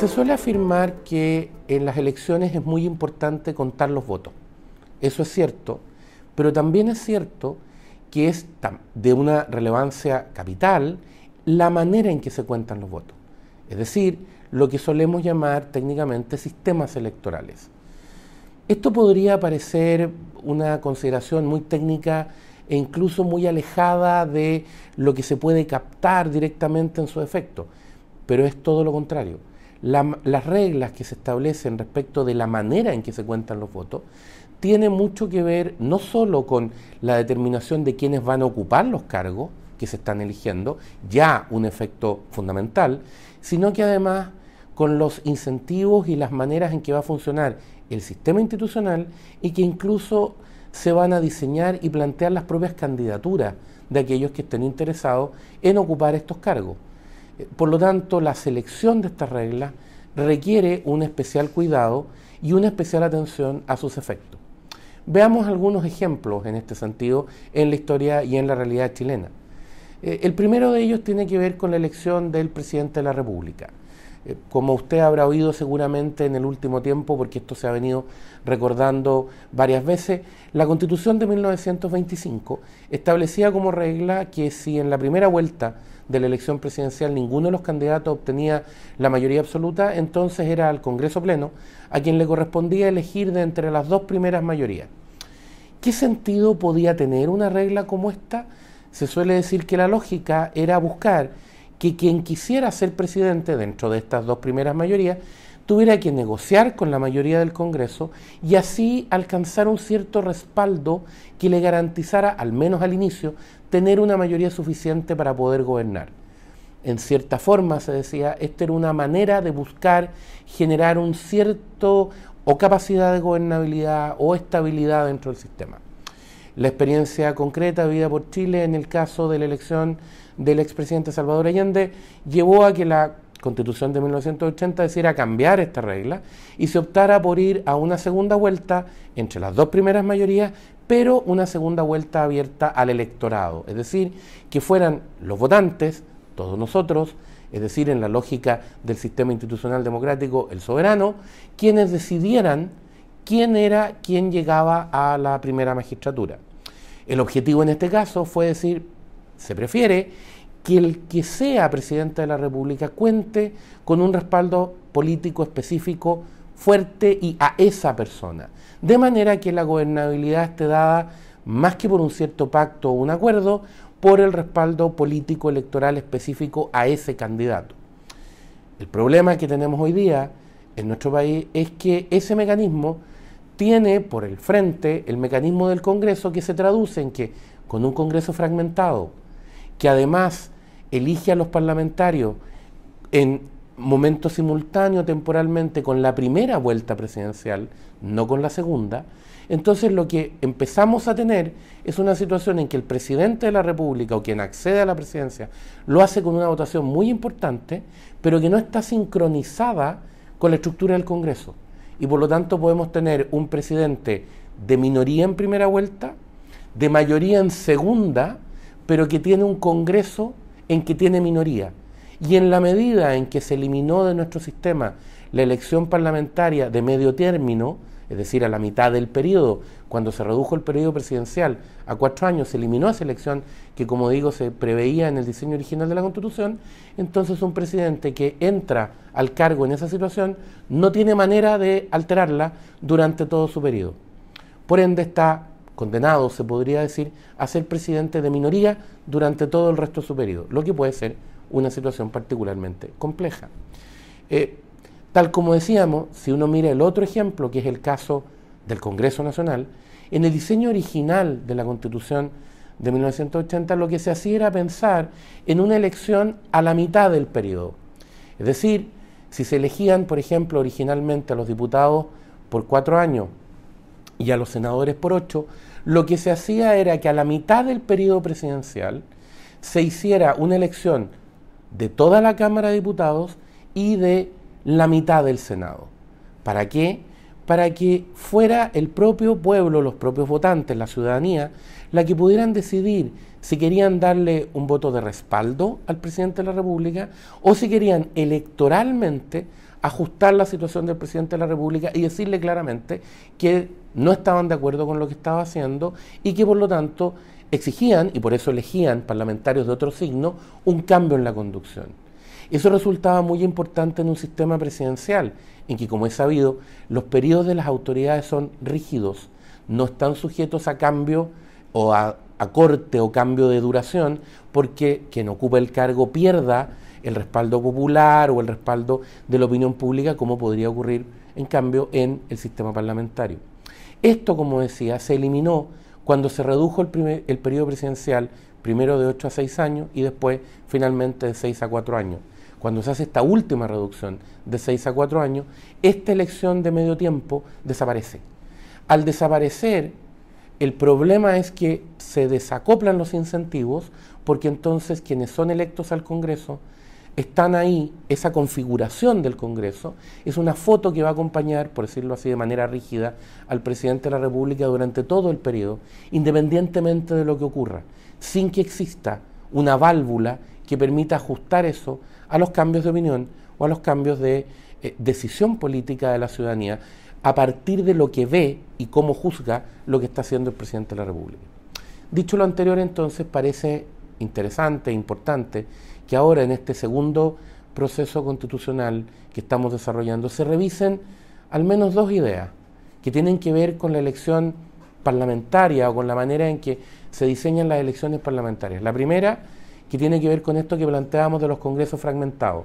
Se suele afirmar que en las elecciones es muy importante contar los votos. Eso es cierto, pero también es cierto que es de una relevancia capital la manera en que se cuentan los votos. Es decir, lo que solemos llamar técnicamente sistemas electorales. Esto podría parecer una consideración muy técnica e incluso muy alejada de lo que se puede captar directamente en su efecto, pero es todo lo contrario. Las reglas que se establecen respecto de la manera en que se cuentan los votos tienen mucho que ver no solo con la determinación de quiénes van a ocupar los cargos que se están eligiendo, ya un efecto fundamental, sino que además con los incentivos y las maneras en que va a funcionar el sistema institucional y que incluso se van a diseñar y plantear las propias candidaturas de aquellos que estén interesados en ocupar estos cargos. Por lo tanto, la selección de estas reglas requiere un especial cuidado y una especial atención a sus efectos. Veamos algunos ejemplos en este sentido en la historia y en la realidad chilena. Eh, el primero de ellos tiene que ver con la elección del presidente de la República. Eh, como usted habrá oído seguramente en el último tiempo, porque esto se ha venido recordando varias veces, la Constitución de 1925 establecía como regla que si en la primera vuelta de la elección presidencial ninguno de los candidatos obtenía la mayoría absoluta, entonces era al Congreso Pleno a quien le correspondía elegir de entre las dos primeras mayorías. ¿Qué sentido podía tener una regla como esta? Se suele decir que la lógica era buscar que quien quisiera ser presidente dentro de estas dos primeras mayorías tuviera que negociar con la mayoría del Congreso y así alcanzar un cierto respaldo que le garantizara, al menos al inicio, tener una mayoría suficiente para poder gobernar. En cierta forma, se decía, esta era una manera de buscar generar un cierto o capacidad de gobernabilidad o estabilidad dentro del sistema. La experiencia concreta vivida por Chile en el caso de la elección del expresidente Salvador Allende llevó a que la Constitución de 1980 decidiera cambiar esta regla y se optara por ir a una segunda vuelta entre las dos primeras mayorías, pero una segunda vuelta abierta al electorado, es decir, que fueran los votantes, todos nosotros, es decir, en la lógica del sistema institucional democrático, el soberano, quienes decidieran quién era quien llegaba a la primera magistratura. El objetivo en este caso fue decir, se prefiere que el que sea presidente de la República cuente con un respaldo político específico fuerte y a esa persona. De manera que la gobernabilidad esté dada más que por un cierto pacto o un acuerdo, por el respaldo político electoral específico a ese candidato. El problema que tenemos hoy día en nuestro país es que ese mecanismo tiene por el frente el mecanismo del Congreso que se traduce en que con un Congreso fragmentado, que además elige a los parlamentarios en momento simultáneo temporalmente con la primera vuelta presidencial, no con la segunda, entonces lo que empezamos a tener es una situación en que el presidente de la República o quien accede a la presidencia lo hace con una votación muy importante, pero que no está sincronizada con la estructura del Congreso. Y por lo tanto podemos tener un presidente de minoría en primera vuelta, de mayoría en segunda, pero que tiene un Congreso en que tiene minoría. Y en la medida en que se eliminó de nuestro sistema la elección parlamentaria de medio término, es decir, a la mitad del periodo, cuando se redujo el periodo presidencial a cuatro años, se eliminó esa elección que, como digo, se preveía en el diseño original de la Constitución, entonces un presidente que entra al cargo en esa situación no tiene manera de alterarla durante todo su periodo. Por ende, está condenado, se podría decir, a ser presidente de minoría durante todo el resto de su periodo, lo que puede ser una situación particularmente compleja. Eh, tal como decíamos, si uno mira el otro ejemplo, que es el caso del Congreso Nacional, en el diseño original de la Constitución de 1980 lo que se hacía era pensar en una elección a la mitad del periodo. Es decir, si se elegían, por ejemplo, originalmente a los diputados por cuatro años y a los senadores por ocho, lo que se hacía era que a la mitad del periodo presidencial se hiciera una elección de toda la Cámara de Diputados y de la mitad del Senado. ¿Para qué? Para que fuera el propio pueblo, los propios votantes, la ciudadanía, la que pudieran decidir si querían darle un voto de respaldo al presidente de la República o si querían electoralmente ajustar la situación del presidente de la República y decirle claramente que no estaban de acuerdo con lo que estaba haciendo y que por lo tanto exigían, y por eso elegían parlamentarios de otro signo, un cambio en la conducción. Eso resultaba muy importante en un sistema presidencial, en que, como es sabido, los periodos de las autoridades son rígidos, no están sujetos a cambio o a, corte o cambio de duración, porque quien ocupa el cargo pierda el respaldo popular o el respaldo de la opinión pública, como podría ocurrir, en cambio, en el sistema parlamentario. Esto, como decía, se eliminó cuando se redujo el, primer, el periodo presidencial, primero de 8 a 6 años y después finalmente de 6 a 4 años cuando se hace esta última reducción de 6 a 4 años, esta elección de medio tiempo desaparece. Al desaparecer, el problema es que se desacoplan los incentivos porque entonces quienes son electos al Congreso están ahí, esa configuración del Congreso es una foto que va a acompañar, por decirlo así de manera rígida, al presidente de la República durante todo el periodo, independientemente de lo que ocurra, sin que exista una válvula que permita ajustar eso a los cambios de opinión o a los cambios de eh, decisión política de la ciudadanía a partir de lo que ve y cómo juzga lo que está haciendo el presidente de la República. Dicho lo anterior, entonces, parece interesante, e importante, que ahora en este segundo proceso constitucional que estamos desarrollando se revisen al menos dos ideas que tienen que ver con la elección parlamentaria o con la manera en que se diseñan las elecciones parlamentarias. La primera que tiene que ver con esto que planteábamos de los congresos fragmentados.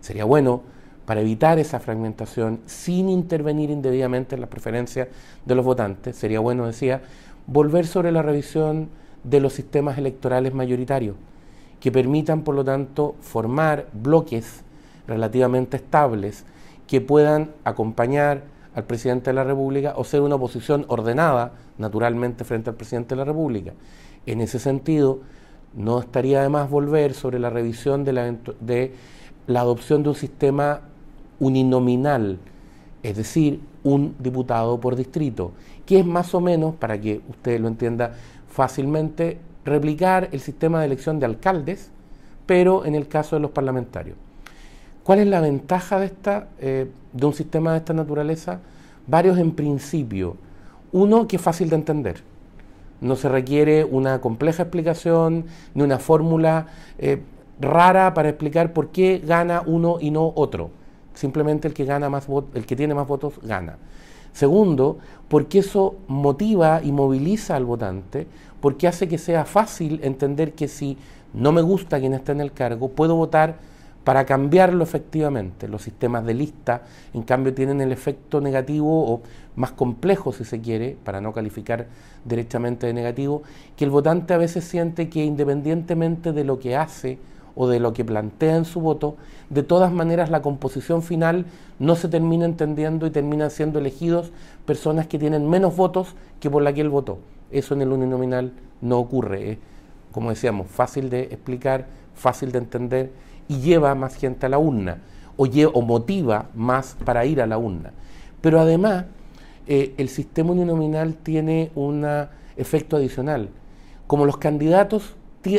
Sería bueno, para evitar esa fragmentación, sin intervenir indebidamente en las preferencias de los votantes, sería bueno, decía, volver sobre la revisión de los sistemas electorales mayoritarios, que permitan, por lo tanto, formar bloques relativamente estables que puedan acompañar al presidente de la República o ser una oposición ordenada, naturalmente, frente al presidente de la República. En ese sentido, no estaría de más volver sobre la revisión de la, de la adopción de un sistema uninominal, es decir, un diputado por distrito, que es más o menos, para que usted lo entienda fácilmente, replicar el sistema de elección de alcaldes, pero en el caso de los parlamentarios. ¿Cuál es la ventaja de, esta, eh, de un sistema de esta naturaleza? Varios en principio. Uno, que es fácil de entender no se requiere una compleja explicación ni una fórmula eh, rara para explicar por qué gana uno y no otro. Simplemente el que gana más el que tiene más votos gana. Segundo, porque eso motiva y moviliza al votante, porque hace que sea fácil entender que si no me gusta quien está en el cargo, puedo votar para cambiarlo efectivamente. Los sistemas de lista, en cambio, tienen el efecto negativo o más complejo, si se quiere, para no calificar directamente de negativo, que el votante a veces siente que independientemente de lo que hace o de lo que plantea en su voto, de todas maneras la composición final no se termina entendiendo y terminan siendo elegidos personas que tienen menos votos que por la que él votó. Eso en el uninominal no ocurre. como decíamos, fácil de explicar, fácil de entender y lleva más gente a la urna o, o motiva más para ir a la urna. Pero además, eh, el sistema uninominal tiene un efecto adicional. Como los candidatos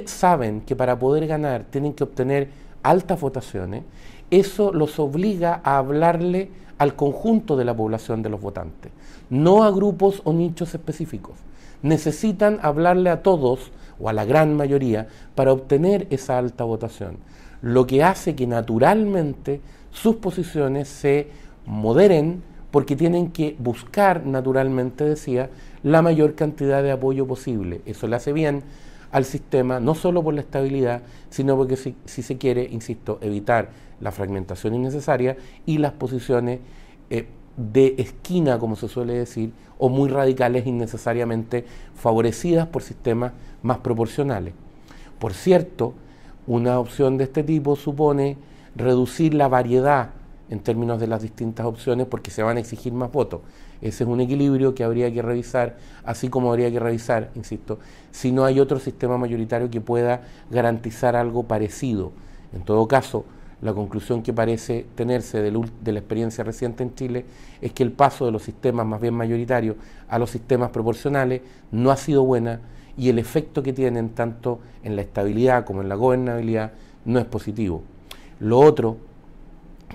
saben que para poder ganar tienen que obtener altas votaciones, eso los obliga a hablarle al conjunto de la población de los votantes, no a grupos o nichos específicos. Necesitan hablarle a todos o a la gran mayoría para obtener esa alta votación lo que hace que naturalmente sus posiciones se moderen porque tienen que buscar naturalmente, decía, la mayor cantidad de apoyo posible. Eso le hace bien al sistema, no solo por la estabilidad, sino porque si, se quiere, insisto, evitar la fragmentación innecesaria y las posiciones eh, de esquina, como se suele decir, o muy radicales innecesariamente favorecidas por sistemas más proporcionales. Por cierto, una opción de este tipo supone reducir la variedad en términos de las distintas opciones porque se van a exigir más votos. Ese es un equilibrio que habría que revisar, así como habría que revisar, insisto, si no hay otro sistema mayoritario que pueda garantizar algo parecido. En todo caso, la conclusión que parece tenerse de, la experiencia reciente en Chile es que el paso de los sistemas más bien mayoritarios a los sistemas proporcionales no ha sido buena y el efecto que tienen tanto en la estabilidad como en la gobernabilidad no es positivo. Lo otro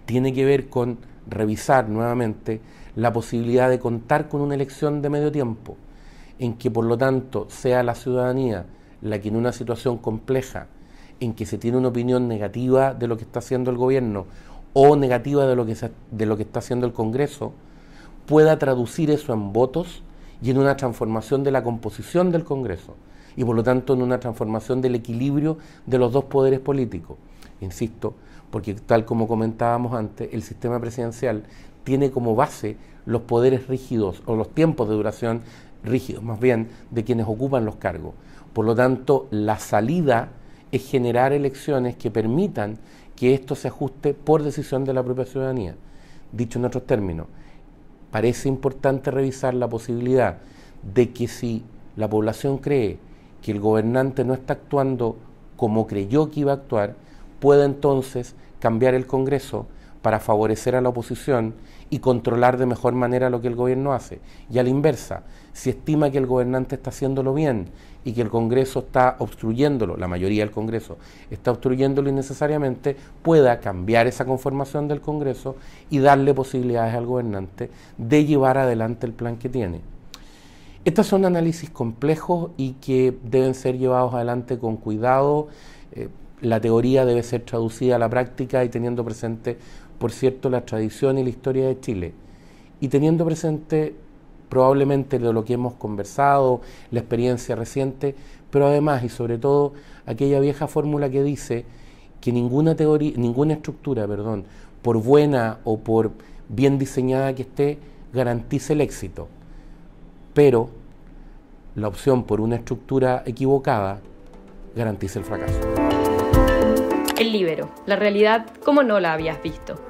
tiene que ver con revisar nuevamente la posibilidad de contar con una elección de medio tiempo, en que por lo tanto sea la ciudadanía la que en una situación compleja, en que se tiene una opinión negativa de lo que está haciendo el gobierno o negativa de lo que, de lo que está haciendo el Congreso, pueda traducir eso en votos y en una transformación de la composición del Congreso y por lo tanto en una transformación del equilibrio de los dos poderes políticos. Insisto, porque tal como comentábamos antes, el sistema presidencial tiene como base los poderes rígidos o los tiempos de duración rígidos, más bien, de quienes ocupan los cargos. Por lo tanto, la salida es generar elecciones que permitan que esto se ajuste por decisión de la propia ciudadanía. Dicho en otros términos, parece importante revisar la posibilidad de que si la población cree que el gobernante no está actuando como creyó que iba a actuar, pueda entonces cambiar el Congreso para favorecer a la oposición y controlar de mejor manera lo que el gobierno hace. Y a la inversa, si estima que el gobernante está haciéndolo bien y que el Congreso está obstruyéndolo, la mayoría del Congreso está obstruyéndolo innecesariamente, pueda cambiar esa conformación del Congreso y darle posibilidades al gobernante de llevar adelante el plan que tiene. Estos son análisis complejos y que deben ser llevados adelante con cuidado. Eh, la teoría debe ser traducida a la práctica y teniendo presente, por cierto, la tradición y la historia de Chile. Y teniendo presente probablemente de lo que hemos conversado, la experiencia reciente, pero además y sobre todo aquella vieja fórmula que dice que ninguna teoría, ninguna estructura, perdón, por buena o por bien diseñada que esté, garantice el éxito. Pero la opción por una estructura equivocada garantiza el fracaso. El libero, la realidad como no la habías visto.